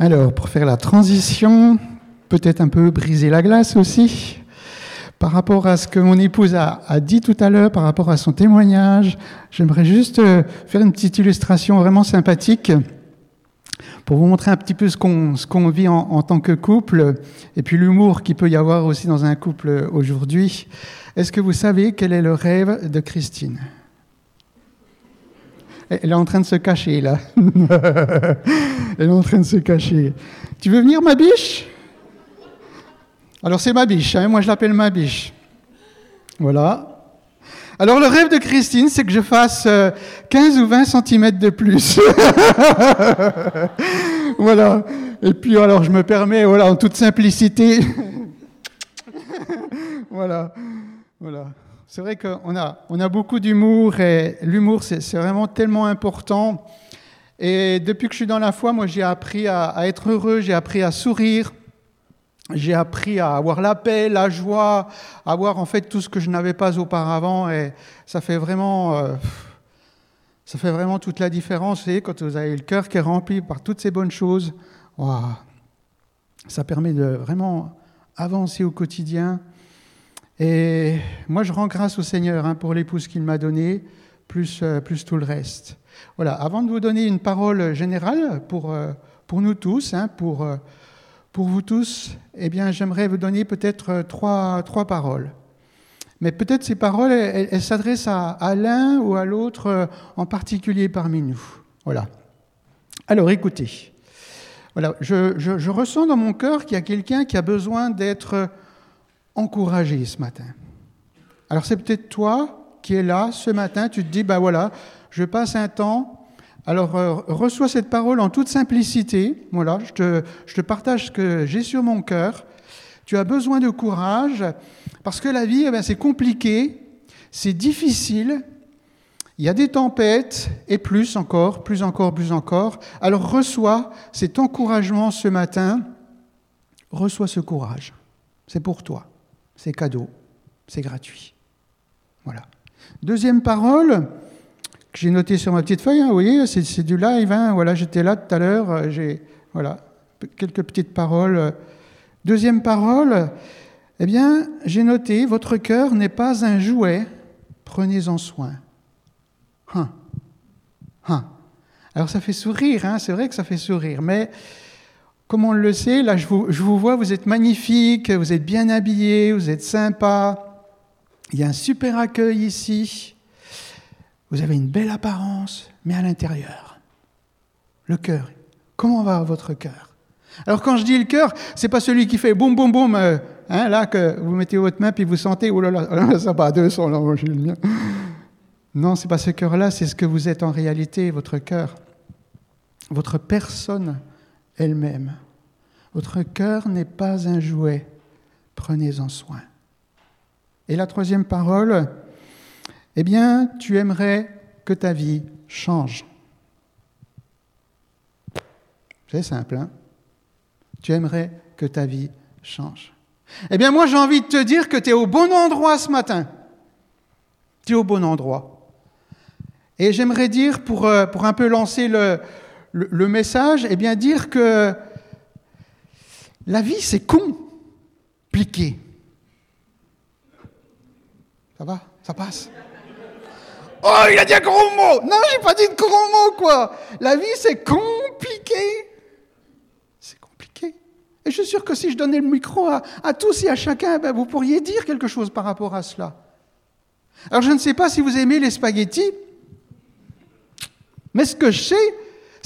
Alors, pour faire la transition, peut-être un peu briser la glace aussi, par rapport à ce que mon épouse a, dit tout à l'heure, par rapport à son témoignage, j'aimerais juste euh, faire une petite illustration vraiment sympathique pour vous montrer un petit peu ce qu'on vit en, en, tant que couple, et puis l'humour qu'il peut y avoir aussi dans un couple aujourd'hui. Est-ce que vous savez quel est le rêve de Christine? Elle est en train de se cacher, là. Elle est en train de se cacher. Tu veux venir, ma biche? Alors, c'est ma biche, hein moi je l'appelle ma biche. Voilà. Alors, le rêve de Christine, c'est que je fasse 15 euh, ou 20 cm de plus. voilà. Et puis, alors, je me permets, voilà, en toute simplicité. voilà. Voilà. C'est vrai qu'on a, on a beaucoup d'humour et l'humour, c'est, vraiment tellement important. Et depuis que je suis dans la foi, moi, j'ai appris à, être heureux, j'ai appris à sourire, j'ai appris à avoir la paix, la joie, avoir en fait tout ce que je n'avais pas auparavant. Et ça fait vraiment, euh, ça fait vraiment toute la différence. Et quand vous avez le cœur qui est rempli par toutes ces bonnes choses, ça permet de vraiment avancer au quotidien. Et moi, je rends grâce au Seigneur hein, pour l'épouse qu'il m'a donnée, plus, euh, plus tout le reste. Voilà, avant de vous donner une parole générale pour, euh, pour nous tous, hein, pour, euh, pour vous tous, eh bien, j'aimerais vous donner peut-être trois, trois paroles. Mais peut-être ces paroles, elles, s'adressent à, l'un ou à l'autre en particulier parmi nous. Voilà. Alors, écoutez. Voilà, je, je, je ressens dans mon cœur qu'il y a quelqu'un qui a besoin d'être encouragé ce matin. Alors c'est peut-être toi qui es là ce matin, tu te dis, ben voilà, je passe un temps, alors euh, reçois cette parole en toute simplicité, voilà, je te, je te partage ce que j'ai sur mon cœur. Tu as besoin de courage, parce que la vie, eh ben, c'est compliqué, c'est difficile, il y a des tempêtes, et plus encore, plus encore, plus encore. Alors reçois cet encouragement ce matin, reçois ce courage, c'est pour toi c'est cadeau, c'est gratuit. Voilà. Deuxième parole que j'ai notée sur ma petite feuille, hein, vous voyez, c'est du live. Hein, voilà, j'étais là tout à l'heure, euh, j'ai voilà quelques petites paroles. Deuxième parole, eh bien, j'ai noté votre cœur n'est pas un jouet, prenez-en soin. Hein. Alors ça fait sourire, c'est vrai que ça fait sourire, mais comme on le sait, là je vous, vois, vous êtes magnifique, vous êtes bien habillé, vous êtes sympa. Il y a un super accueil ici. Vous avez une belle apparence, mais à l'intérieur, le cœur. Comment va votre cœur? Alors quand je dis le cœur, c'est pas celui qui fait boum boum boum, euh, hein, là que vous mettez votre main puis vous sentez, oh là là, ça va, deux sont là, j'ai le mien. Non, c'est pas ce cœur-là, c'est ce que vous êtes en réalité, votre cœur, votre personne elle-même. Votre cœur n'est pas un jouet, prenez-en soin. Et la troisième parole, eh bien, tu aimerais que ta vie change. C'est simple, hein Tu aimerais que ta vie change. Eh bien, moi, j'ai envie de te dire que tu es au bon endroit ce matin. Tu es au bon endroit. Et j'aimerais dire, pour, euh, pour un peu lancer le, le, message, eh bien dire que la vie, c'est compliqué. Ça va? Ça passe? Oh, il a dit un gros mot Non, j'ai pas dit de gros mot, quoi La vie, c'est compliqué. C'est compliqué. Et je suis sûr que si je donnais le micro à, tous et à chacun, ben, vous pourriez dire quelque chose par rapport à cela. Alors, je ne sais pas si vous aimez les spaghettis, mais ce que je sais,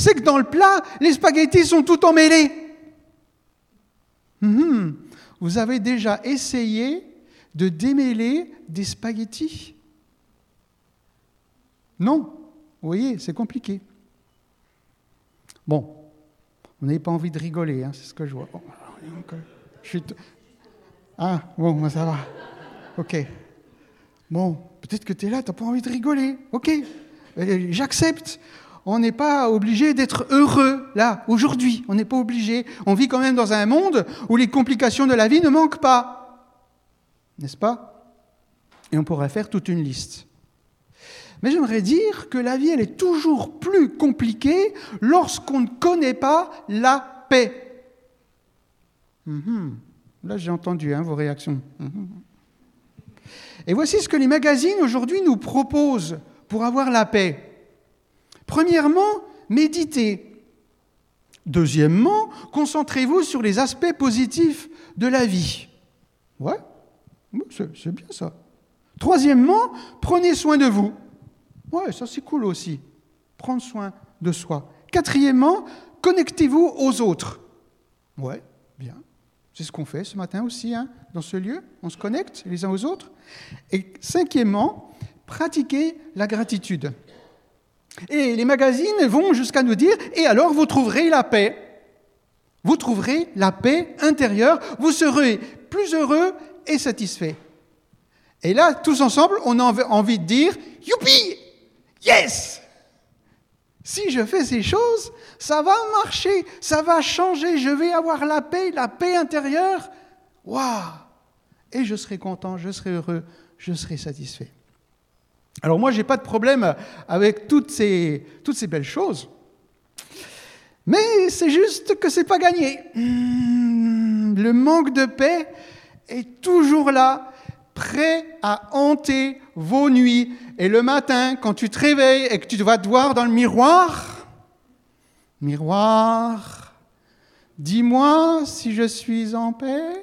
c'est que dans le plat, les spaghettis sont tout emmêlés. Mhm. Vous avez déjà essayé de démêler des spaghettis? Non. Vous voyez, c'est compliqué. Bon, vous n'avez pas envie de rigoler, hein, c'est ce que je vois. Ah, bon, ça va. Ok. Bon, peut-être que tu es là, tu n'as pas envie de rigoler. Ok, euh, j'accepte. On n'est pas obligé d'être heureux là, aujourd'hui. On n'est pas obligé. On vit quand même dans un monde où les complications de la vie ne manquent pas. N'est-ce pas? Et on pourrait faire toute une liste. Mais j'aimerais dire que la vie, elle est toujours plus compliquée lorsqu'on ne connaît pas la paix. Mhm. Là, j'ai entendu hein, vos réactions. Mhm. Et voici ce que les magazines aujourd'hui nous proposent pour avoir la paix. Premièrement, méditez. Deuxièmement, concentrez-vous sur les aspects positifs de la vie. Ouais, c'est bien ça. Troisièmement, prenez soin de vous. Ouais, ça c'est cool aussi. Prendre soin de soi. Quatrièmement, connectez-vous aux autres. Ouais, bien. C'est ce qu'on fait ce matin aussi, hein, dans ce lieu. On se connecte les uns aux autres. Et cinquièmement, pratiquez la gratitude. Et les magazines vont jusqu'à nous dire, et alors vous trouverez la paix. Vous trouverez la paix intérieure, vous serez plus heureux et satisfait. Et là, tous ensemble, on a envie de dire, youpi, yes Si je fais ces choses, ça va marcher, ça va changer, je vais avoir la paix, la paix intérieure. Waouh Et je serai content, je serai heureux, je serai satisfait. Alors moi, je n'ai pas de problème avec toutes ces, toutes ces belles choses, mais c'est juste que ce n'est pas gagné. Hmm, le manque de paix est toujours là, prêt à hanter vos nuits. Et le matin, quand tu te réveilles et que tu vas te voir dans le miroir, miroir, dis-moi si je suis en paix.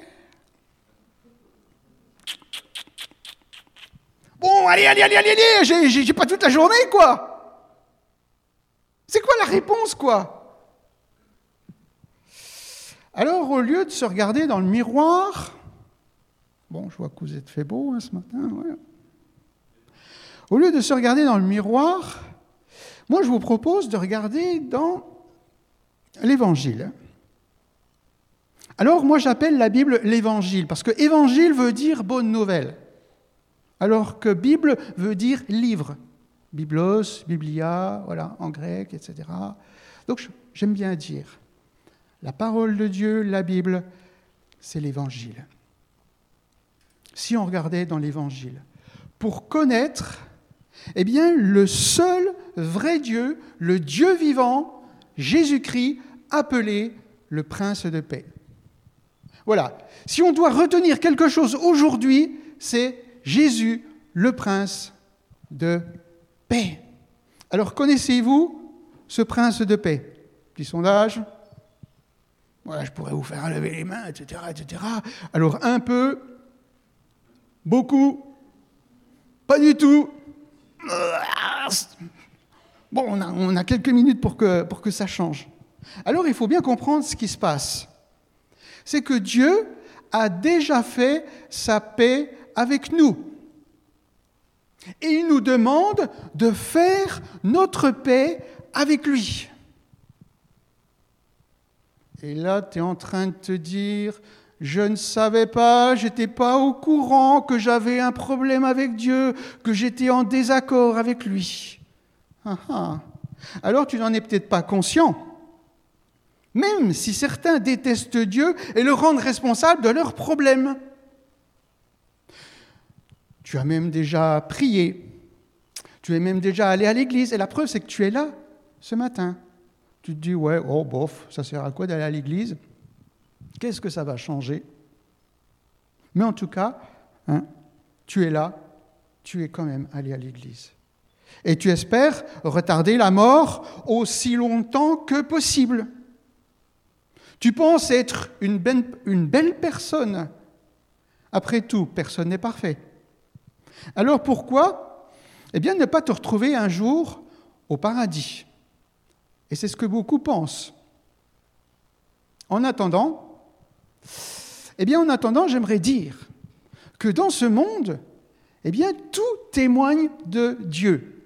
Allez, allez, allez, allez, allez, j'ai pas toute la journée, quoi. C'est quoi la réponse, quoi? Alors, au lieu de se regarder dans le miroir, bon, je vois que vous êtes fait beau hein, ce matin, Au lieu de se regarder dans le miroir, moi, je vous propose de regarder dans l'Évangile. Alors, moi, j'appelle la Bible l'Évangile, parce que Évangile veut dire bonne nouvelle alors que Bible veut dire livre. Biblos, Biblia, voilà, en grec, etc. Donc j'aime bien dire, la parole de Dieu, la Bible, c'est l'Évangile. Si on regardait dans l'Évangile, pour connaître, eh bien, le seul vrai Dieu, le Dieu vivant, Jésus-Christ, appelé le Prince de paix. Voilà. Si on doit retenir quelque chose aujourd'hui, c'est Jésus, le prince de paix. Alors connaissez-vous ce prince de paix? Petit sondage. Voilà, je pourrais vous faire lever les mains, etc., etc. Alors un peu, beaucoup, pas du tout. Bon, on a, on a quelques minutes pour que, pour que ça change. Alors il faut bien comprendre ce qui se passe. C'est que Dieu a déjà fait sa paix avec nous. Et il nous demande de faire notre paix avec lui. Et là, tu es en train de te dire, je ne savais pas, j'étais pas au courant que j'avais un problème avec Dieu, que j'étais en désaccord avec lui. Ah, ah. Alors tu n'en es peut-être pas conscient. Même si certains détestent Dieu et le rendent responsable de leurs problèmes. Tu as même déjà prié. Tu es même déjà allé à l'église. Et la preuve, c'est que tu es là ce matin. Tu te dis, ouais, oh, bof, ça sert à quoi d'aller à l'église? Qu'est-ce que ça va changer? Mais en tout cas, hein, tu es là, tu es quand même allé à l'église. Et tu espères retarder la mort aussi longtemps que possible. Tu penses être une une belle personne. Après tout, personne n'est parfait. Alors pourquoi? Eh bien, ne pas te retrouver un jour au paradis. Et c'est ce que beaucoup pensent. En attendant, eh bien, en attendant, j'aimerais dire que dans ce monde, eh bien, tout témoigne de Dieu.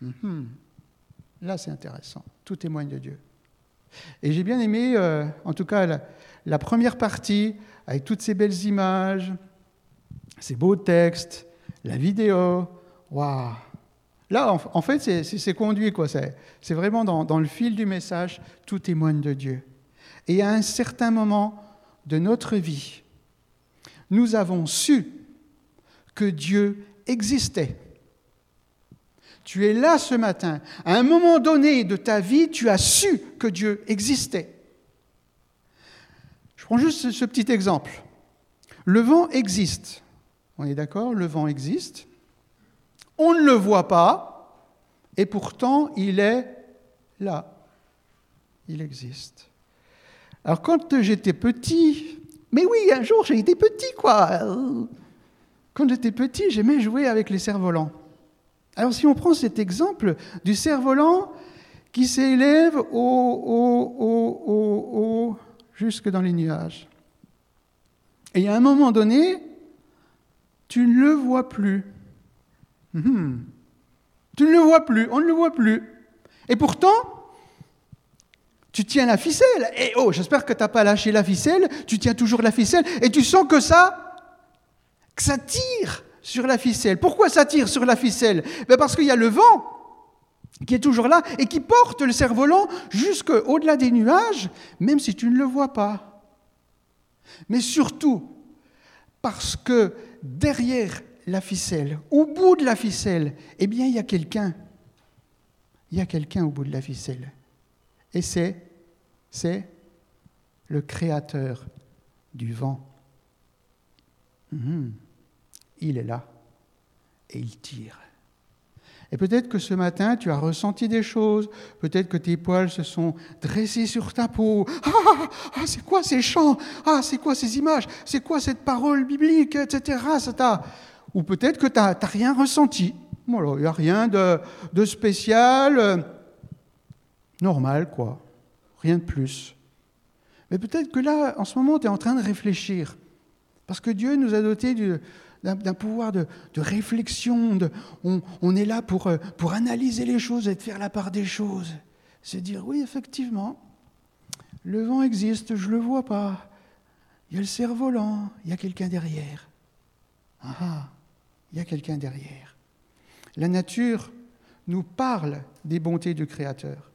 Mhm. Là, c'est intéressant. Tout témoigne de Dieu. Et j'ai bien aimé, euh, en tout cas, la première partie, avec toutes ces belles images, ces beaux textes, la vidéo, waouh Là, en, fait, c'est conduit, quoi. C'est vraiment dans, dans, le fil du message, tout témoigne de Dieu. Et à un certain moment de notre vie, nous avons su que Dieu existait. Tu es là ce matin. À un moment donné de ta vie, tu as su que Dieu existait. Je prends juste ce petit exemple. Le vent existe. On est d'accord Le vent existe. On ne le voit pas, et pourtant il est là. Il existe. Alors quand j'étais petit, mais oui, un jour j'ai été petit, quoi. Quand j'étais petit, j'aimais jouer avec les cerfs-volants. Alors si on prend cet exemple du cerf-volant qui s'élève au, au, jusque dans les nuages. Et à un moment donné, tu ne le vois plus. Mhm. Tu ne le vois plus, on ne le voit plus. Et pourtant, tu tiens la ficelle. Et oh, j'espère que tu n'as pas lâché la ficelle, tu tiens toujours la ficelle, et tu sens que ça, que ça tire sur la ficelle. Pourquoi ça tire sur la ficelle? Ben Parce qu'il y a le vent qui est toujours là et qui porte le cerf-volant jusqu'au-delà des nuages, même si tu ne le vois pas. Mais surtout, parce que derrière la ficelle, au bout de la ficelle, eh bien, il y a quelqu'un. Il y a quelqu'un au bout de la ficelle. Et c'est, c'est le créateur du vent. Mhm. Il est là et il tire. Et peut-être que ce matin, tu as ressenti des choses, peut-être que tes poils se sont dressés sur ta peau. Ah, ah, ah c'est quoi ces chants? Ah, c'est quoi ces images? C'est quoi cette parole biblique, etc. Ou peut-être que tu n'as rien ressenti. il n'y a rien de, de spécial, euh, normal, quoi. Rien de plus. Mais peut-être que là, en ce moment, tu es en train de réfléchir. Parce que Dieu nous a dotés d'un pouvoir de, réflexion. De, on, est là pour, euh, pour analyser les choses et de faire la part des choses. C'est dire, oui, effectivement, le vent existe, je ne le vois pas. Il y a le cerf-volant, il y a quelqu'un derrière. Ah, ah il y a quelqu'un derrière. La nature nous parle des bontés du Créateur.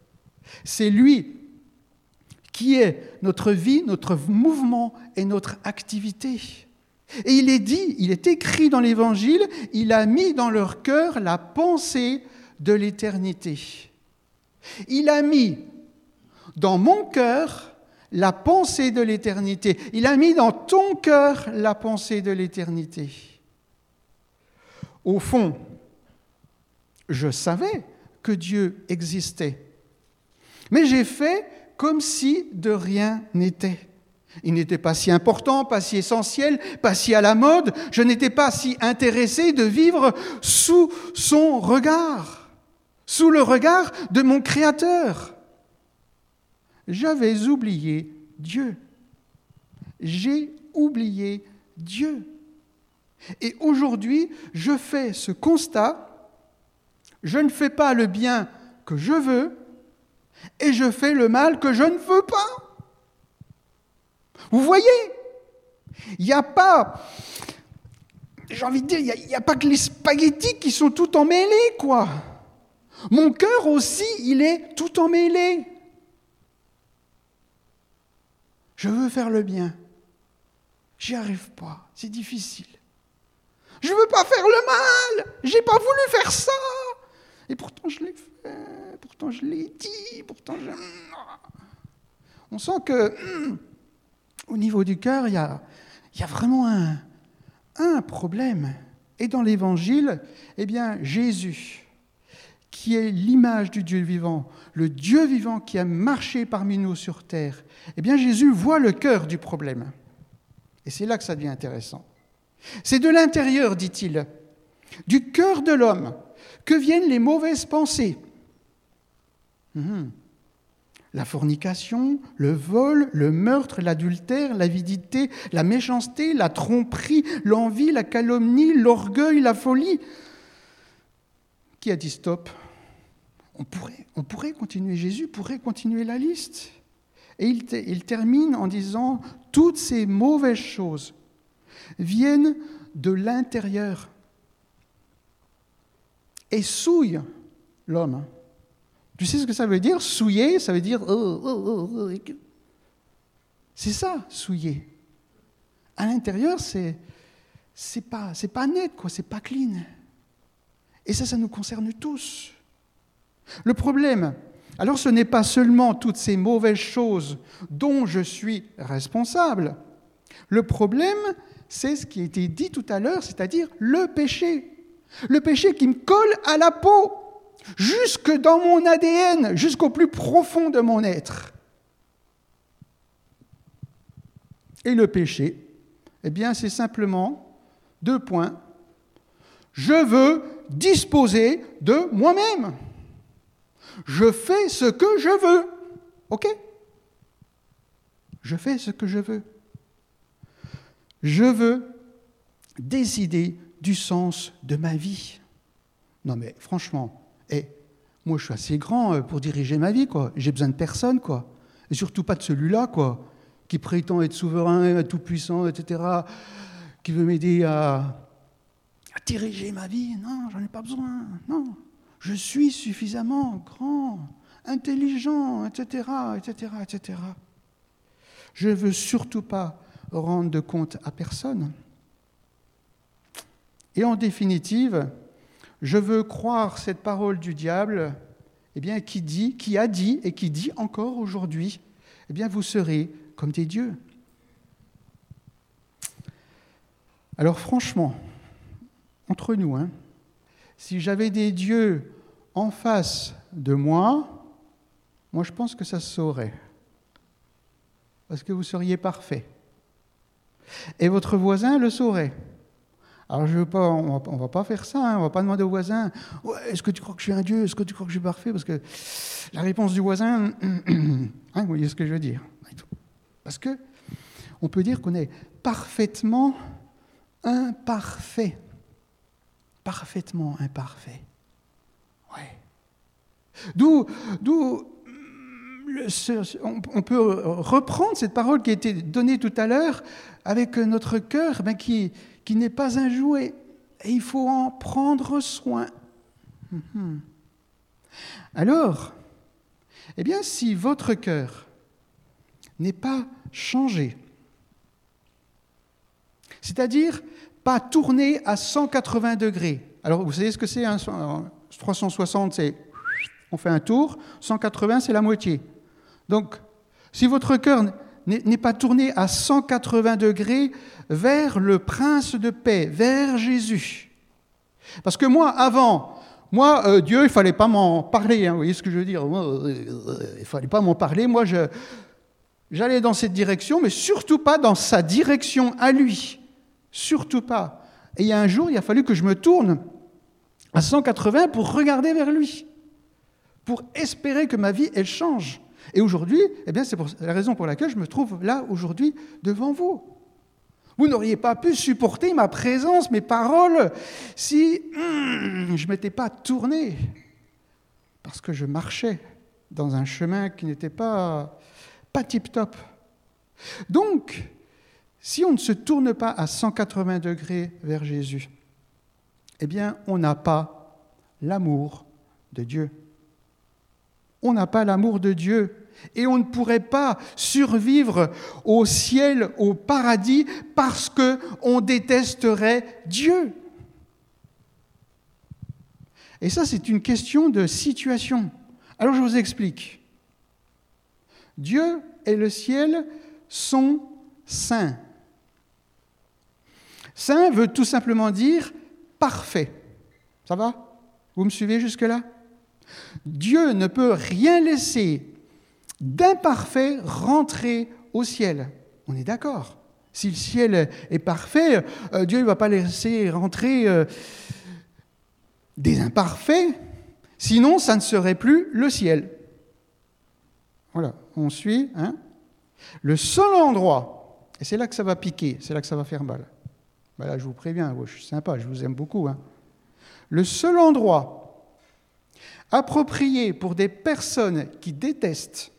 C'est lui qui est notre vie, notre mouvement et notre activité. Et il est dit, il est écrit dans l'Évangile, il a mis dans leur cœur la pensée de l'éternité. Il a mis dans mon cœur la pensée de l'éternité. Il a mis dans ton cœur la pensée de l'éternité. Au fond, je savais que Dieu existait, mais j'ai fait comme si de rien n'était. Il n'était pas si important, pas si essentiel, pas si à la mode. Je n'étais pas si intéressé de vivre sous son regard, sous le regard de mon Créateur. J'avais oublié Dieu. J'ai oublié Dieu. Et aujourd'hui, je fais ce constat. Je ne fais pas le bien que je veux et je fais le mal que je ne veux pas. Vous voyez Il n'y a pas, j'ai envie de dire, il n'y a, pas que les spaghettis qui sont tout emmêlés, quoi. Mon cœur aussi, il est tout emmêlé. Je veux faire le bien. J'y arrive pas, c'est difficile. Je veux pas faire le mal. J'ai pas voulu faire ça. Et pourtant je l'ai fait, pourtant je l'ai dit, pourtant je... On sent que hum, au niveau du cœur, il y a, vraiment un, problème. Et dans l'Évangile, eh bien, Jésus, qui est l'image du Dieu vivant, le Dieu vivant qui a marché parmi nous sur terre, eh bien, Jésus voit le cœur du problème. Et c'est là que ça devient intéressant. C'est de l'intérieur, dit-il, du cœur de l'homme, que viennent les mauvaises pensées. Hum la fornication, le vol, le meurtre, l'adultère, l'avidité, la méchanceté, la tromperie, l'envie, la calomnie, l'orgueil, la folie. Qui a dit stop? On pourrait, on pourrait continuer, Jésus pourrait continuer la liste. Et il, il termine en disant, toutes ces mauvaises choses viennent de l'intérieur et souillent l'homme. Tu sais ce que ça veut dire? Souiller, ça veut dire... Oh, oh, oh, c'est ça, souiller. À l'intérieur, c'est c'est pas net, quoi, c'est pas clean. Et ça, ça nous concerne tous. Le problème, alors ce n'est pas seulement toutes ces mauvaises choses dont je suis responsable. Le problème, c'est ce qui a été dit tout à l'heure, c'est-à-dire le péché. Le péché qui me colle à la peau, jusque dans mon ADN, jusqu'au plus profond de mon être. Et le péché, eh bien, c'est simplement deux points. Je veux disposer de moi-même. Je fais ce que je veux. OK? Je fais ce que je veux. Je veux décider du sens de ma vie. Non mais franchement, eh, moi je suis assez grand euh, pour diriger ma vie, quoi. J'ai besoin de personne, quoi. Et surtout pas de celui-là, quoi, qui prétend être souverain, tout puissant, etc., qui veut m'aider à, à diriger ma vie. Non, j'en ai pas besoin. Non, je suis suffisamment grand, intelligent, etc., etc., etc. Je ne veux surtout pas rendre de compte à personne. Et en définitive, je veux croire cette parole du diable, eh bien, qui dit, qui a dit et qui dit encore aujourd'hui, eh bien, vous serez comme des dieux. Alors franchement, entre nous, hein, si j'avais des dieux en face de moi, moi je pense que ça se saurait. Parce que vous seriez parfait. Et votre voisin le saurait. Alors je veux pas, on ne va pas faire ça, hein. on ne va pas demander au voisin Est-ce que tu crois que je suis un Dieu Est-ce que tu crois que je suis parfait Parce que la réponse du voisin, hein, vous voyez ce que je veux dire. Parce que on peut dire qu'on est parfaitement imparfait parfaitement imparfait. Ouais. D'où, d'où on peut reprendre cette parole qui a été donnée tout à l'heure avec notre cœur ben, qui, n'est pas un jouet. Et il faut en prendre soin. Mhm. Alors, eh bien, si votre cœur n'est pas changé, c'est-à-dire pas tourner à 180 degrés. Alors, vous savez ce que c'est 360, c'est on fait un tour, 180, c'est la moitié. Donc, si votre cœur n'est pas tourné à 180 degrés vers le prince de paix, vers Jésus. Parce que moi, avant, moi, euh, Dieu, il fallait pas m'en parler, hein, vous voyez ce que je veux dire euh, Il fallait pas m'en parler. Moi, j'allais dans cette direction, mais surtout pas dans sa direction à lui. Surtout pas. Et il y a un jour, il a fallu que je me tourne à 180 pour regarder vers lui, pour espérer que ma vie, elle change. Et aujourd'hui, eh c'est la raison pour laquelle je me trouve là aujourd'hui devant vous. Vous n'auriez pas pu supporter ma présence, mes paroles, si hmm, je ne m'étais pas tourné, parce que je marchais dans un chemin qui n'était pas, pas tip-top. Donc, si on ne se tourne pas à 180 degrés vers Jésus, eh bien, on n'a pas l'amour de Dieu. On n'a pas l'amour de Dieu. Et on ne pourrait pas survivre au ciel, au paradis, parce qu'on détesterait Dieu. Et ça, c'est une question de situation. Alors je vous explique. Dieu et le ciel sont saints. Saint veut tout simplement dire parfait. Ça va? Vous me suivez jusque-là? Dieu ne peut rien laisser d'imparfait rentrer au ciel. On est d'accord. Si le ciel est parfait, euh, Dieu ne va pas laisser rentrer euh, des imparfaits, sinon ça ne serait plus le ciel. Voilà, on suit. Hein le seul endroit, et c'est là que ça va piquer, c'est là que ça va faire mal, ben là, je vous préviens, je suis sympa, je vous aime beaucoup. Hein. Le seul endroit approprié pour des personnes qui détestent,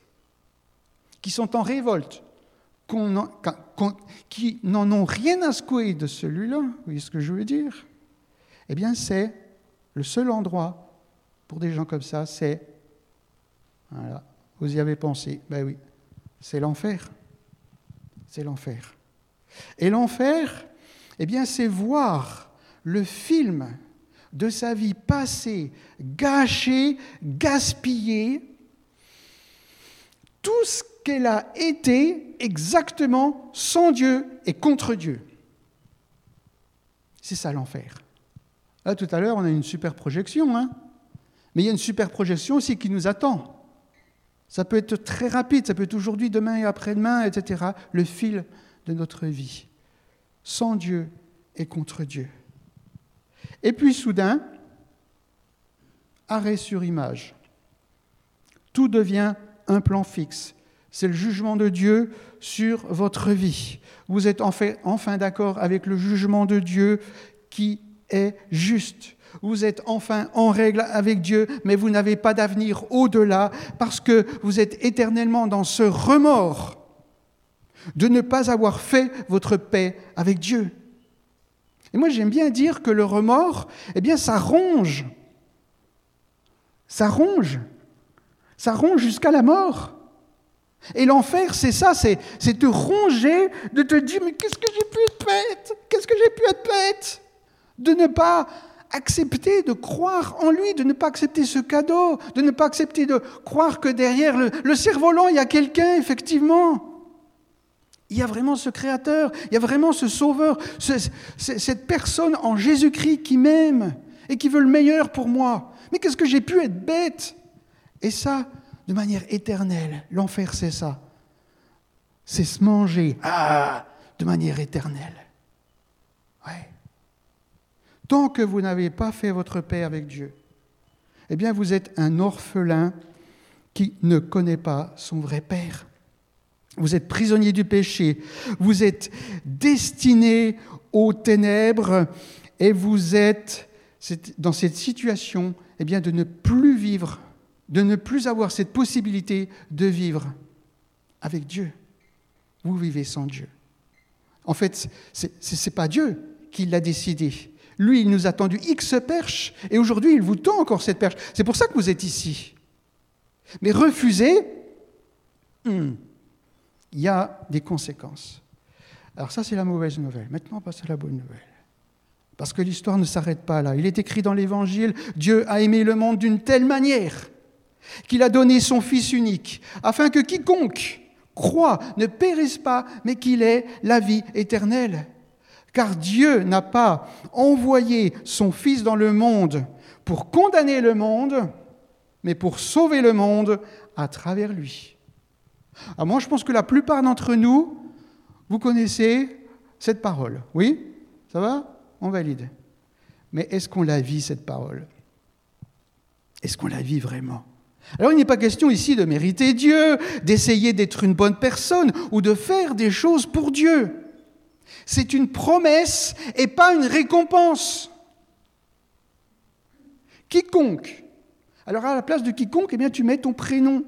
qui sont en révolte, qui n'en ont rien à secouer de celui-là, vous voyez ce que je veux dire? Eh bien, c'est le seul endroit pour des gens comme ça, c'est. Voilà, vous y avez pensé, ben oui, c'est l'enfer. C'est l'enfer. Et l'enfer, eh bien, c'est voir le film de sa vie passée, gâchée, gaspillée, tout ce qu'elle a été exactement sans Dieu et contre Dieu. C'est ça l'enfer. Là, tout à l'heure, on a une super projection, hein mais il y a une super projection aussi qui nous attend. Ça peut être très rapide, ça peut être aujourd'hui, demain et après-demain, etc. Le fil de notre vie. Sans Dieu et contre Dieu. Et puis soudain, arrêt sur image. Tout devient un plan fixe. C'est le jugement de Dieu sur votre vie. Vous êtes enfin, d'accord avec le jugement de Dieu qui est juste. Vous êtes enfin en règle avec Dieu, mais vous n'avez pas d'avenir au-delà parce que vous êtes éternellement dans ce remords de ne pas avoir fait votre paix avec Dieu. Et moi j'aime bien dire que le remords, eh bien ça ronge. Ça ronge. Ça ronge jusqu'à la mort. Et l'enfer, c'est ça, c'est, te ronger, de te dire, mais qu'est-ce que j'ai pu être bête Qu'est-ce que j'ai pu être bête De ne pas accepter de croire en lui, de ne pas accepter ce cadeau, de ne pas accepter de croire que derrière le, cerf-volant, il y a quelqu'un, effectivement. Il y a vraiment ce créateur, il y a vraiment ce sauveur, cette personne en Jésus-Christ qui m'aime et qui veut le meilleur pour moi. Mais qu'est-ce que j'ai pu être bête? Et ça, de manière éternelle. L'enfer, c'est ça. C'est se manger ah, de manière éternelle. Tant que vous n'avez pas fait votre paix avec Dieu, eh bien vous êtes un orphelin qui ne connaît pas son vrai Père. Vous êtes prisonnier du péché, vous êtes destiné aux ténèbres et vous êtes dans cette situation eh bien, de ne plus vivre, de ne plus avoir cette possibilité de vivre avec Dieu. Vous vivez sans Dieu. En fait, ce n'est pas Dieu qui l'a décidé. Lui, il nous a tendu X perches, et aujourd'hui, il vous tend encore cette perche. C'est pour ça que vous êtes ici. Mais refuser, hmm, il y a des conséquences. Alors ça, c'est la mauvaise nouvelle. Maintenant, on passe à la bonne nouvelle. Parce que l'histoire ne s'arrête pas là. Il est écrit dans l'Évangile, Dieu a aimé le monde d'une telle manière qu'il a donné son Fils unique, afin que quiconque croit ne périsse pas, mais qu'il ait la vie éternelle. Car Dieu n'a pas envoyé son Fils dans le monde pour condamner le monde, mais pour sauver le monde à travers lui. Alors moi, je pense que la plupart d'entre nous, vous connaissez cette parole. Oui? Ça va? On valide. Mais est-ce qu'on la vit, cette parole? Est-ce qu'on la vit vraiment? Alors il n'est pas question ici de mériter Dieu, d'essayer d'être une bonne personne ou de faire des choses pour Dieu. C'est une promesse et pas une récompense. Quiconque. Alors à la place de quiconque, eh bien tu mets ton prénom.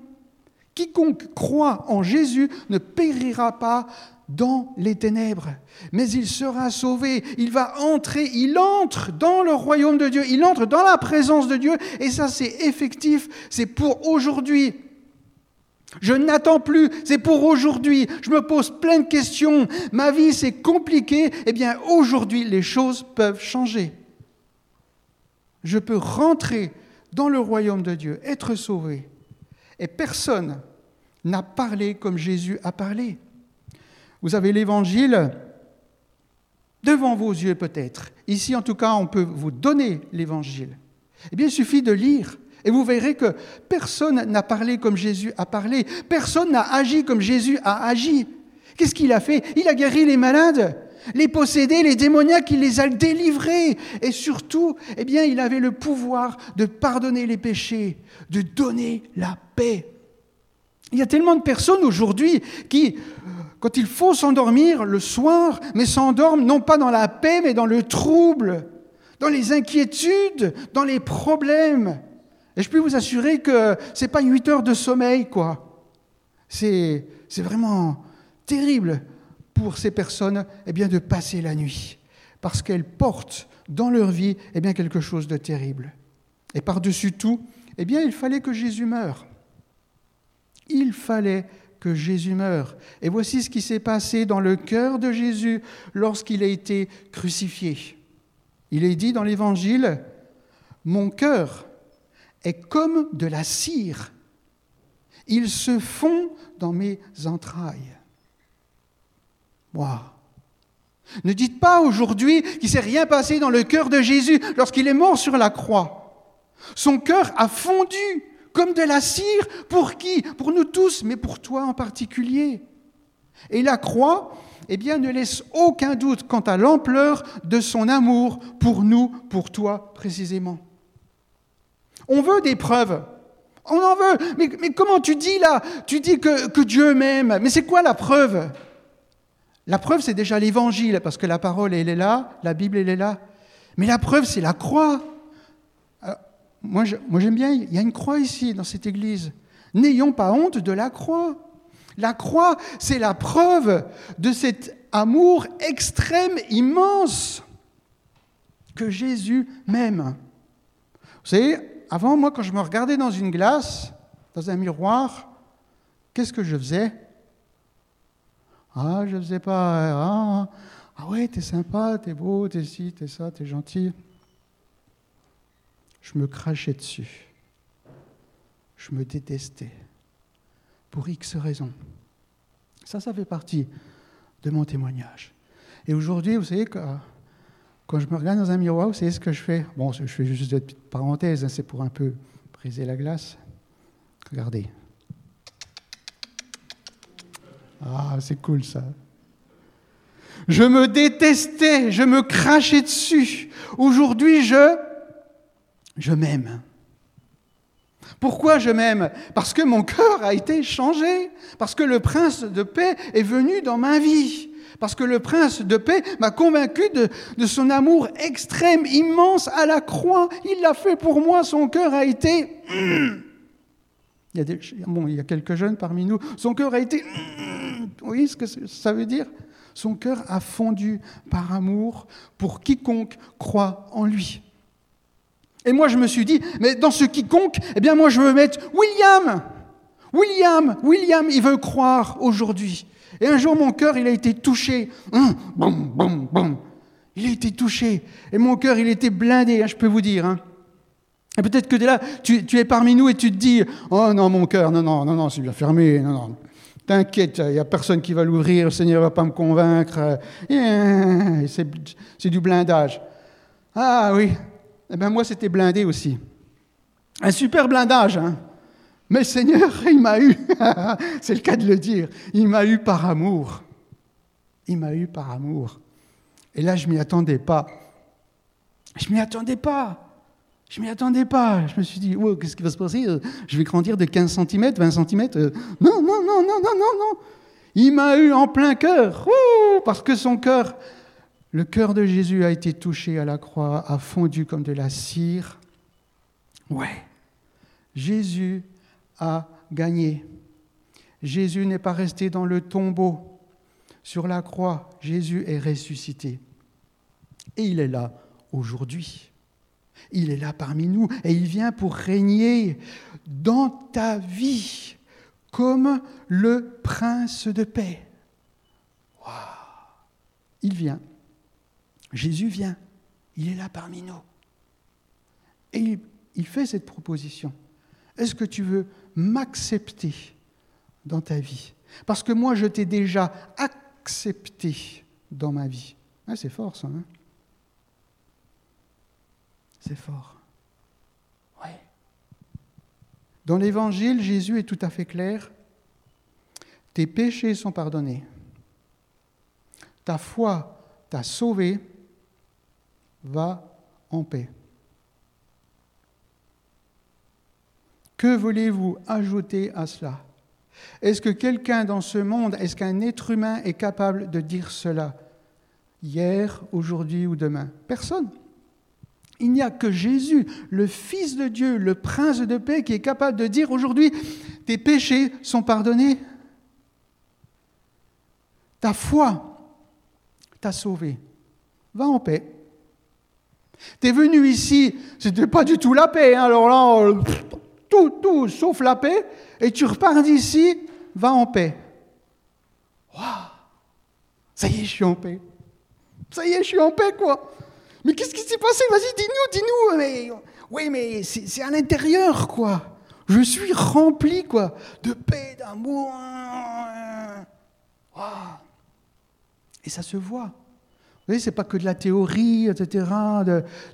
Quiconque croit en Jésus ne périra pas dans les ténèbres, mais il sera sauvé, il va entrer, il entre dans le royaume de Dieu, il entre dans la présence de Dieu, et ça c'est effectif, c'est pour aujourd'hui. Je n'attends plus, c'est pour aujourd'hui. Je me pose plein de questions. Ma vie, c'est compliqué. Eh bien, aujourd'hui, les choses peuvent changer. Je peux rentrer dans le royaume de Dieu, être sauvé. Et personne n'a parlé comme Jésus a parlé. Vous avez l'évangile devant vos yeux peut-être. Ici, en tout cas, on peut vous donner l'évangile. Eh bien, il suffit de lire. Et vous verrez que personne n'a parlé comme Jésus a parlé. Personne n'a agi comme Jésus a agi. Qu'est-ce qu'il a fait? Il a guéri les malades, les possédés, les démoniaques, il les a délivrés. Et surtout, eh bien, il avait le pouvoir de pardonner les péchés, de donner la paix. Il y a tellement de personnes aujourd'hui qui, quand il faut s'endormir le soir, mais s'endorment non pas dans la paix, mais dans le trouble, dans les inquiétudes, dans les problèmes. Et je peux vous assurer que ce n'est pas 8 heures de sommeil, quoi. C'est, vraiment terrible pour ces personnes eh bien, de passer la nuit, parce qu'elles portent dans leur vie eh bien, quelque chose de terrible. Et par-dessus tout, eh bien, il fallait que Jésus meure. Il fallait que Jésus meure. Et voici ce qui s'est passé dans le cœur de Jésus lorsqu'il a été crucifié. Il est dit dans l'Évangile, Mon cœur est comme de la cire. Il se fond dans mes entrailles. Ne dites pas aujourd'hui qu'il ne s'est rien passé dans le cœur de Jésus lorsqu'il est mort sur la croix. Son cœur a fondu comme de la cire. Pour qui? Pour nous tous, mais pour toi en particulier. Et la croix, eh bien, ne laisse aucun doute quant à l'ampleur de son amour pour nous, pour toi précisément. On veut des preuves. On en veut. Mais, comment tu dis là? Tu dis que Dieu m'aime. Mais c'est quoi la preuve? La preuve, c'est déjà l'évangile, parce que la parole, elle est là, la Bible, elle est là. Mais la preuve, c'est la croix. moi, j'aime bien, il y a une croix ici, dans cette église. N'ayons pas honte de la croix. La croix, c'est la preuve de cet amour extrême, immense, que Jésus m'aime. Vous savez, avant, moi, quand je me regardais dans une glace, dans un miroir, qu'est-ce que je faisais? Ah, je faisais pas. Ah, ah ouais, t'es sympa, t'es beau, t'es ci, t'es ça, t'es gentil. Je me crachais dessus. Je me détestais pour X raisons. Ça, ça fait partie de mon témoignage. Et aujourd'hui, vous savez, quand je me regarde dans un miroir, vous savez ce que je fais? Bon, je fais juste une petite parenthèse, hein, c'est pour un peu briser la glace. Regardez. Ah, c'est cool ça. Je me détestais, je me crachais dessus. Aujourd'hui, je, je m'aime. Pourquoi je m'aime? Parce que mon cœur a été changé, parce que le prince de paix est venu dans ma vie, parce que le prince de paix m'a convaincu de, son amour extrême, immense à la croix. Il l'a fait pour moi, son cœur a été... Il y, a des, bon, il y a quelques jeunes parmi nous, son cœur a été... Vous voyez ce que ça veut dire Son cœur a fondu par amour pour quiconque croit en lui. Et moi, je me suis dit, mais dans ce quiconque, eh bien, moi, je veux mettre William. William, William, il veut croire aujourd'hui. Et un jour, mon cœur, il a été touché. Boum. Il a été touché. Et mon cœur, il était blindé, hein, je peux vous dire. Et peut-être que là, tu, es parmi nous et tu te dis, oh non, mon cœur, non, non, non, non, c'est bien fermé, non, non. T'inquiète, il n'y a personne qui va l'ouvrir, le Seigneur ne va pas me convaincre. C'est du blindage. Ah oui, eh bien, moi, c'était blindé aussi. Un super blindage, hein. Mais Seigneur, il m'a eu, c'est le cas de le dire, il m'a eu par amour. Il m'a eu par amour. Et là, je m'y attendais pas. Je m'y attendais pas. Je m'y attendais pas. Je me suis dit, qu'est-ce qui va se passer Je vais grandir de 15 cm, 20 cm Non, non, non, non, non, non, non. Il m'a eu en plein cœur. parce que son cœur le cœur de Jésus a été touché à la croix, a fondu comme de la cire. Ouais, Jésus a gagné. Jésus n'est pas resté dans le tombeau. Sur la croix, Jésus est ressuscité. Et il est là aujourd'hui. Il est là parmi nous et il vient pour régner dans ta vie comme le prince de paix. Il vient Jésus vient, il est là parmi nous. Et il, fait cette proposition. Est-ce que tu veux m'accepter dans ta vie? Parce que moi, je t'ai déjà accepté dans ma vie. Ah, c'est fort ça. Hein? C'est fort. Ouais. Dans l'Évangile, Jésus est tout à fait clair. Tes péchés sont pardonnés. Ta foi t'a sauvé va en paix. Que voulez-vous ajouter à cela? Est-ce que quelqu'un dans ce monde, est-ce qu'un être humain est capable de dire cela Hier, aujourd'hui ou demain? Personne. Il n'y a que Jésus, le Fils de Dieu, le Prince de paix, qui est capable de dire aujourd'hui, tes péchés sont pardonnés. Ta foi t'a sauvé. Va en paix. Tu es venu ici, c'était pas du tout la paix. Hein. Alors là, tout, tout, sauf la paix. Et tu repars d'ici, va en paix. Waouh Ça y est, je suis en paix. Ça y est, je suis en paix, quoi. Mais qu'est-ce qui s'est passé? Vas-y, dis-nous, dis-nous. Mais Oui, mais c'est à l'intérieur, quoi. Je suis rempli, quoi, de paix, d'amour. Et ça se voit. Vous voyez, c'est pas que de la théorie, etc.,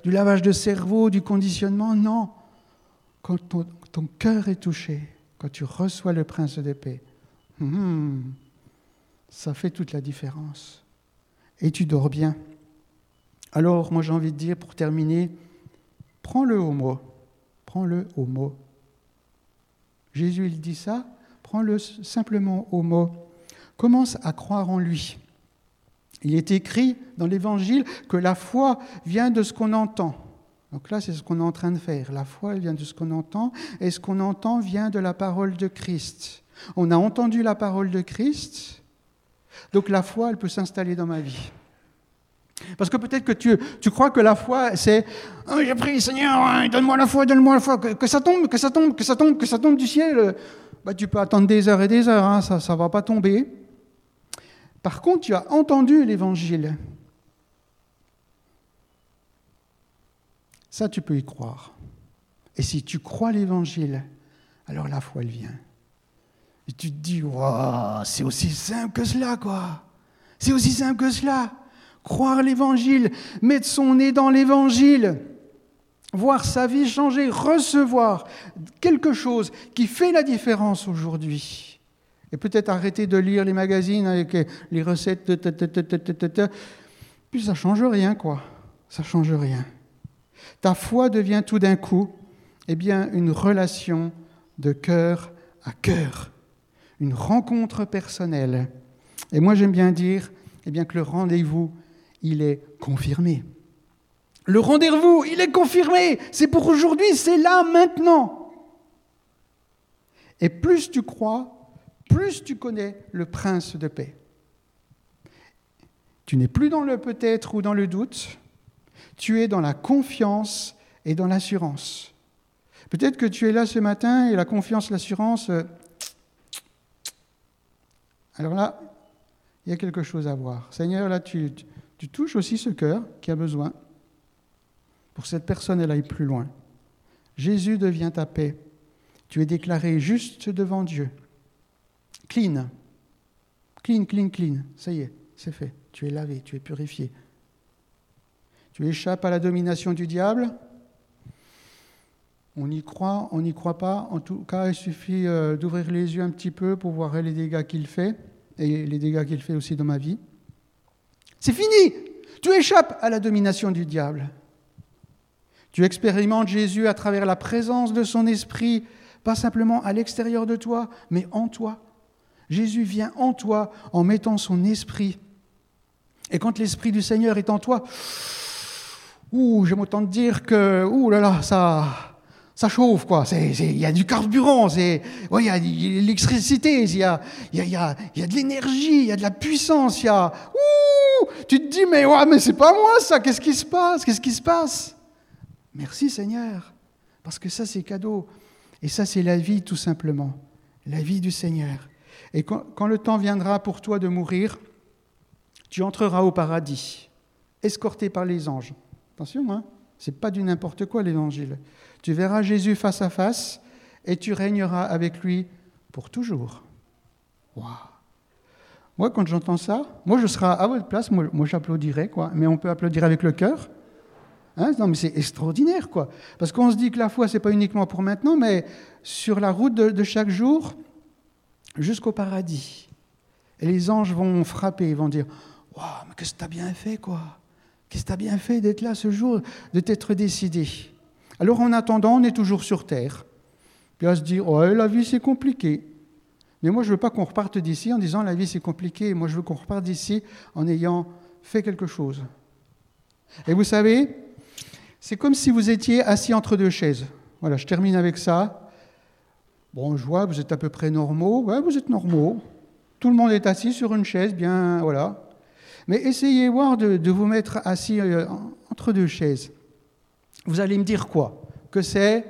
du lavage de cerveau, du conditionnement. Non. Quand ton, cœur est touché, quand tu reçois le prince de paix, hmm, ça fait toute la différence. Et tu dors bien. Alors, moi j'ai envie de dire, pour terminer, prends-le au mot. Prends-le au mot. Jésus, il dit ça, prends-le simplement au mot. Commence à croire en lui. Il est écrit dans l'Évangile que la foi vient de ce qu'on entend. Donc là, c'est ce qu'on est en train de faire. La foi, elle vient de ce qu'on entend, et ce qu'on entend vient de la parole de Christ. On a entendu la parole de Christ, donc la foi, elle peut s'installer dans ma vie. Parce que peut-être que tu, tu, crois que la foi, c'est oh, J'ai pris, Seigneur, hein, donne-moi la foi, donne-moi la foi, que, ça tombe, que ça tombe, que ça tombe, que ça tombe du ciel. Bah, tu peux attendre des heures et des heures, hein, ça ne va pas tomber. Par contre, tu as entendu l'évangile. Ça, tu peux y croire. Et si tu crois l'évangile, alors la foi, elle vient. Et tu te dis, c'est aussi simple que cela, quoi. C'est aussi simple que cela croire l'évangile, mettre son nez dans l'évangile, voir sa vie changer, recevoir quelque chose qui fait la différence aujourd'hui. Et peut-être arrêter de lire les magazines avec les recettes, puis ça change rien, quoi. Ça change rien. Ta foi devient tout d'un coup, eh bien, une relation de cœur à cœur, une rencontre personnelle. Et moi, j'aime bien dire, eh bien, que le rendez-vous il est confirmé. Le rendez-vous, il est confirmé. C'est pour aujourd'hui, c'est là, maintenant. Et plus tu crois, plus tu connais le prince de paix. Tu n'es plus dans le peut-être ou dans le doute, tu es dans la confiance et dans l'assurance. Peut-être que tu es là ce matin et la confiance, l'assurance, euh, alors là, il y a quelque chose à voir. Seigneur, là, tu, tu touches aussi ce cœur qui a besoin pour cette personne elle aille plus loin. Jésus devient ta paix. Tu es déclaré juste devant Dieu. Clean. Clean, clean, clean. Ça y est, c'est fait. Tu es lavé, tu es purifié. Tu échappes à la domination du diable. On y croit, on n'y croit pas. En tout cas, il suffit euh, d'ouvrir les yeux un petit peu pour voir les dégâts qu'il fait et les dégâts qu'il fait aussi dans ma vie. C'est fini. Tu échappes à la domination du diable. Tu expérimentes Jésus à travers la présence de son esprit, pas simplement à l'extérieur de toi, mais en toi. Jésus vient en toi en mettant son esprit. Et quand l'esprit du Seigneur est en toi, ouh, j'aime autant te dire que, ouh là là, ça, ça chauffe, quoi. Il y a du carburant, il y a de l'électricité, il y a, de l'énergie, il y a de la puissance, il y a... Ouh tu te dis, mais ouais, mais c'est pas moi ça, qu'est-ce qui se passe? Qu'est-ce qui se passe? Merci Seigneur, parce que ça c'est cadeau. Et ça c'est la vie tout simplement, la vie du Seigneur. Et quand, quand le temps viendra pour toi de mourir, tu entreras au paradis, escorté par les anges. Attention, hein, c'est pas du n'importe quoi l'évangile. Tu verras Jésus face à face et tu régneras avec lui pour toujours. Moi, quand j'entends ça, moi, je serai à votre place, moi, j'applaudirais, quoi. Mais on peut applaudir avec le cœur. Hein? Non, mais c'est extraordinaire, quoi. Parce qu'on se dit que la foi, c'est pas uniquement pour maintenant, mais sur la route de, chaque jour jusqu'au paradis. Et les anges vont frapper, ils vont dire Waouh, mais qu'est-ce que tu as bien fait, quoi? Qu'est-ce que tu as bien fait d'être là ce jour, de t'être décidé? Alors en attendant, on est toujours sur Terre. Puis à se dire, oh, la vie c'est compliqué. Mais moi, je ne veux pas qu'on reparte d'ici en disant la vie c'est compliqué. Moi, je veux qu'on reparte d'ici en ayant fait quelque chose. Et vous savez, c'est comme si vous étiez assis entre deux chaises. Voilà, je termine avec ça. Bon, je vois, vous êtes à peu près normaux. Ouais, vous êtes normaux. Tout le monde est assis sur une chaise, bien, voilà. Mais essayez voir de, de vous mettre assis euh, entre deux chaises. Vous allez me dire quoi? Que c'est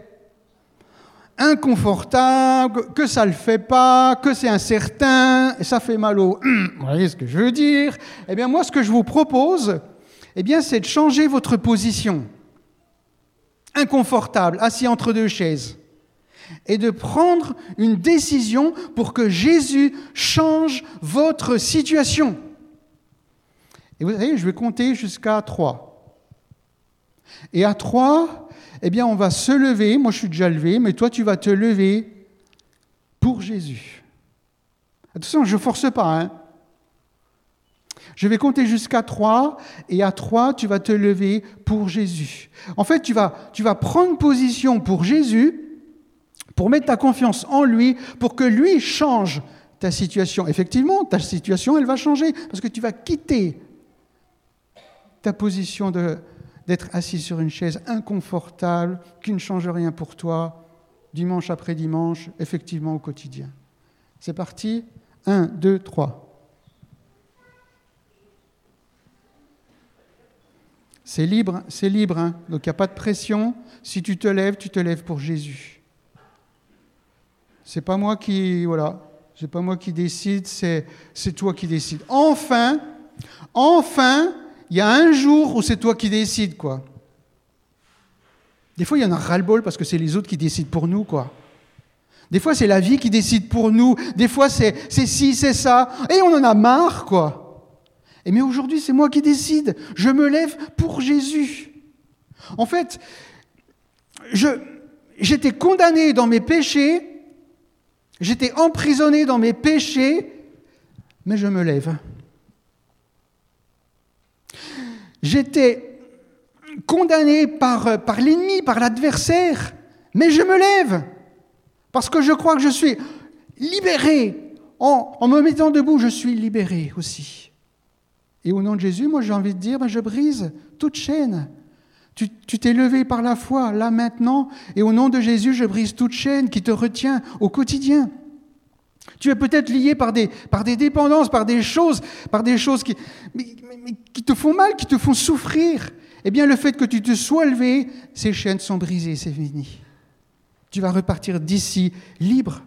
inconfortable, que ça ne le fait pas, que c'est incertain, et ça fait mal au... Vous voyez ce que je veux dire? Eh bien moi, ce que je vous propose, eh bien, c'est de changer votre position. inconfortable, assis entre deux chaises, et de prendre une décision pour que Jésus change votre situation. Et vous savez, je vais compter jusqu'à trois. Et à trois, eh bien, on va se lever. Moi, je suis déjà levé, mais toi, tu vas te lever pour Jésus. Attention, je ne force pas. Hein. Je vais compter jusqu'à trois, et à trois, tu vas te lever pour Jésus. En fait, tu vas, tu vas prendre position pour Jésus, pour mettre ta confiance en lui, pour que lui change ta situation. Effectivement, ta situation, elle va changer, parce que tu vas quitter ta position d'être assis sur une chaise inconfortable, qui ne change rien pour toi, dimanche après dimanche, effectivement au quotidien. C'est parti 1, 2, 3. C'est libre, c'est libre, hein. donc il n'y a pas de pression. Si tu te lèves, tu te lèves pour Jésus. C'est pas moi qui, voilà, c'est pas moi qui décide, c'est, c'est toi qui décides. Enfin, enfin, il y a un jour où c'est toi qui décides, quoi. Des fois, il y en a ras-le-bol parce que c'est les autres qui décident pour nous, quoi. Des fois, c'est la vie qui décide pour nous. Des fois, c'est, ci, c'est ça. Et on en a marre, quoi. Et mais aujourd'hui, c'est moi qui décide. Je me lève pour Jésus. En fait, j'étais condamné dans mes péchés, j'étais emprisonné dans mes péchés, mais je me lève. J'étais condamné par, par l'ennemi, par l'adversaire, mais je me lève parce que je crois que je suis libéré. En, en me mettant debout, je suis libéré aussi. Et au nom de Jésus, moi j'ai envie de dire, ben, je brise toute chaîne. Tu t'es levé par la foi, là maintenant, et au nom de Jésus, je brise toute chaîne qui te retient au quotidien. Tu es peut-être lié par des, par des dépendances, par des choses, par des choses qui, qui te font mal, qui te font souffrir. Eh bien, le fait que tu te sois levé, ces chaînes sont brisées, c'est fini. Tu vas repartir d'ici libre.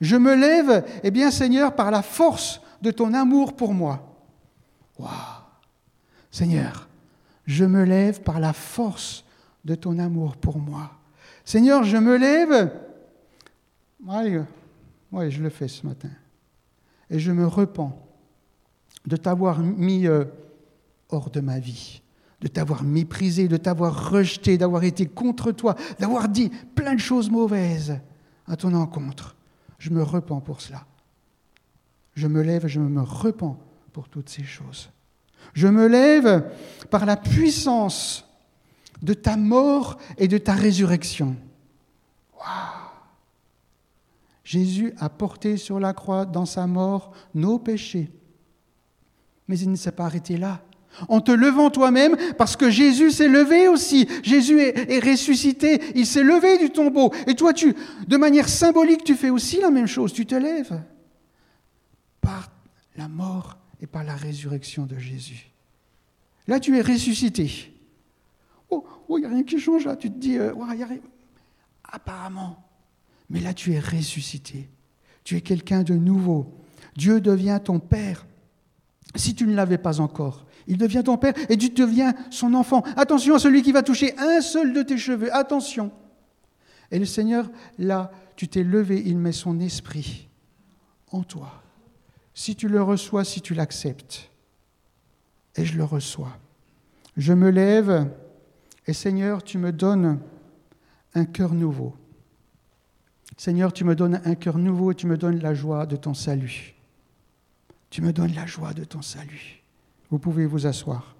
Je me lève, eh bien, Seigneur, par la force de ton amour pour moi. Seigneur, je me lève par la force de ton amour pour moi. Seigneur, je me lève. Oui, je le fais ce matin. Et je me repens de t'avoir mis euh, hors de ma vie, de t'avoir méprisé, de t'avoir rejeté, d'avoir été contre toi, d'avoir dit plein de choses mauvaises à ton encontre. Je me repens pour cela. Je me lève, je me repens pour toutes ces choses. Je me lève par la puissance de ta mort et de ta résurrection. Jésus a porté sur la croix dans sa mort nos péchés. Mais il ne s'est pas arrêté là. En te levant toi-même, parce que Jésus s'est levé aussi. Jésus est, ressuscité. Il s'est levé du tombeau. Et toi, tu, de manière symbolique, tu fais aussi la même chose. Tu te lèves par la mort et par la résurrection de Jésus. Là, tu es ressuscité. Oh, il oh, n'y a rien qui change là. Tu te dis, euh, y a. Apparemment. Mais là, tu es ressuscité. Tu es quelqu'un de nouveau. Dieu devient ton Père. Si tu ne l'avais pas encore, il devient ton Père et tu deviens son enfant. Attention à celui qui va toucher un seul de tes cheveux. Attention. Et le Seigneur, là, tu t'es levé, il met son esprit en toi si tu le reçois, si tu l'acceptes. Et je le reçois. Je me lève et Seigneur, tu me donnes un cœur nouveau. Seigneur, tu me donnes un cœur nouveau et tu me donnes la joie de ton salut. Tu me donnes la joie de ton salut. Vous pouvez vous asseoir.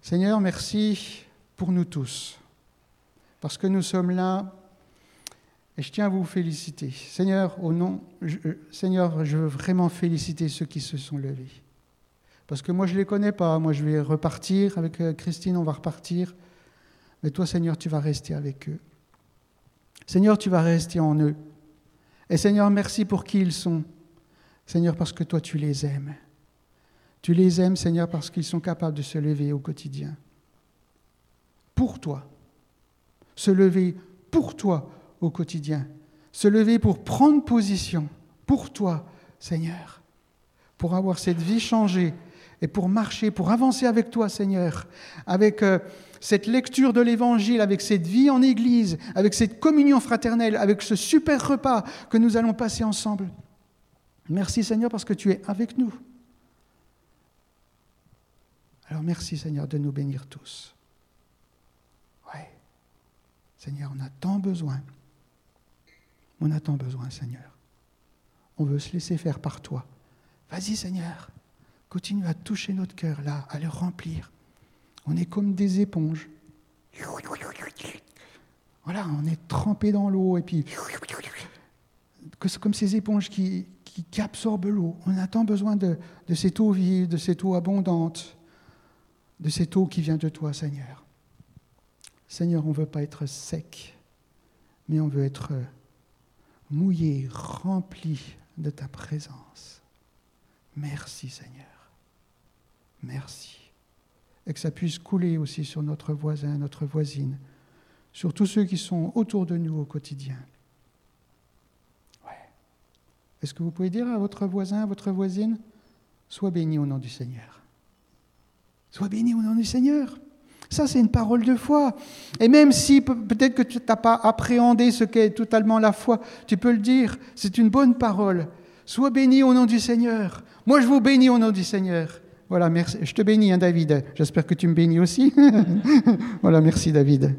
Seigneur, merci pour nous tous, parce que nous sommes là et je tiens à vous féliciter. Seigneur, au nom, euh, Seigneur, je veux vraiment féliciter ceux qui se sont levés. Parce que moi, je ne les connais pas. Moi, je vais repartir avec euh, Christine, on va repartir. Mais toi, Seigneur, tu vas rester avec eux. Seigneur, tu vas rester en eux. Et Seigneur, merci pour qui ils sont. Seigneur, parce que toi, tu les aimes. Tu les aimes, Seigneur, parce qu'ils sont capables de se lever au quotidien. Pour toi. Se lever pour toi au quotidien. Se lever pour prendre position pour toi, Seigneur, pour avoir cette vie changée et pour marcher, pour avancer avec toi, Seigneur, avec euh, cette lecture de l'Évangile, avec cette vie en Église, avec cette communion fraternelle, avec ce super repas que nous allons passer ensemble. Merci Seigneur parce que tu es avec nous. Alors merci Seigneur de nous bénir tous. Ouais. Seigneur, on a tant besoin. On a tant besoin, Seigneur. On veut se laisser faire par toi. Vas-y, Seigneur. Continue à toucher notre cœur là, à le remplir. On est comme des éponges. Voilà, on est trempé dans l'eau et puis comme ces éponges qui, absorbent l'eau. On a tant besoin de, de cette eau vive, de cette eau abondante, de cette eau qui vient de toi, Seigneur. Seigneur, on ne veut pas être sec, mais on veut être mouillé, rempli de ta présence. Merci, Seigneur. Merci et que ça puisse couler aussi sur notre voisin, notre voisine, sur tous ceux qui sont autour de nous au quotidien. Est-ce que vous pouvez dire à votre voisin, à votre voisine, sois béni au nom du Seigneur Sois béni au nom du Seigneur. Ça, c'est une parole de foi. Et même si peut-être que tu n'as pas appréhendé ce qu'est totalement la foi, tu peux le dire, c'est une bonne parole. Sois béni au nom du Seigneur. Moi, je vous bénis au nom du Seigneur. Voilà, merci. Je te bénis, hein, David. J'espère que tu me bénis aussi. voilà, merci, David.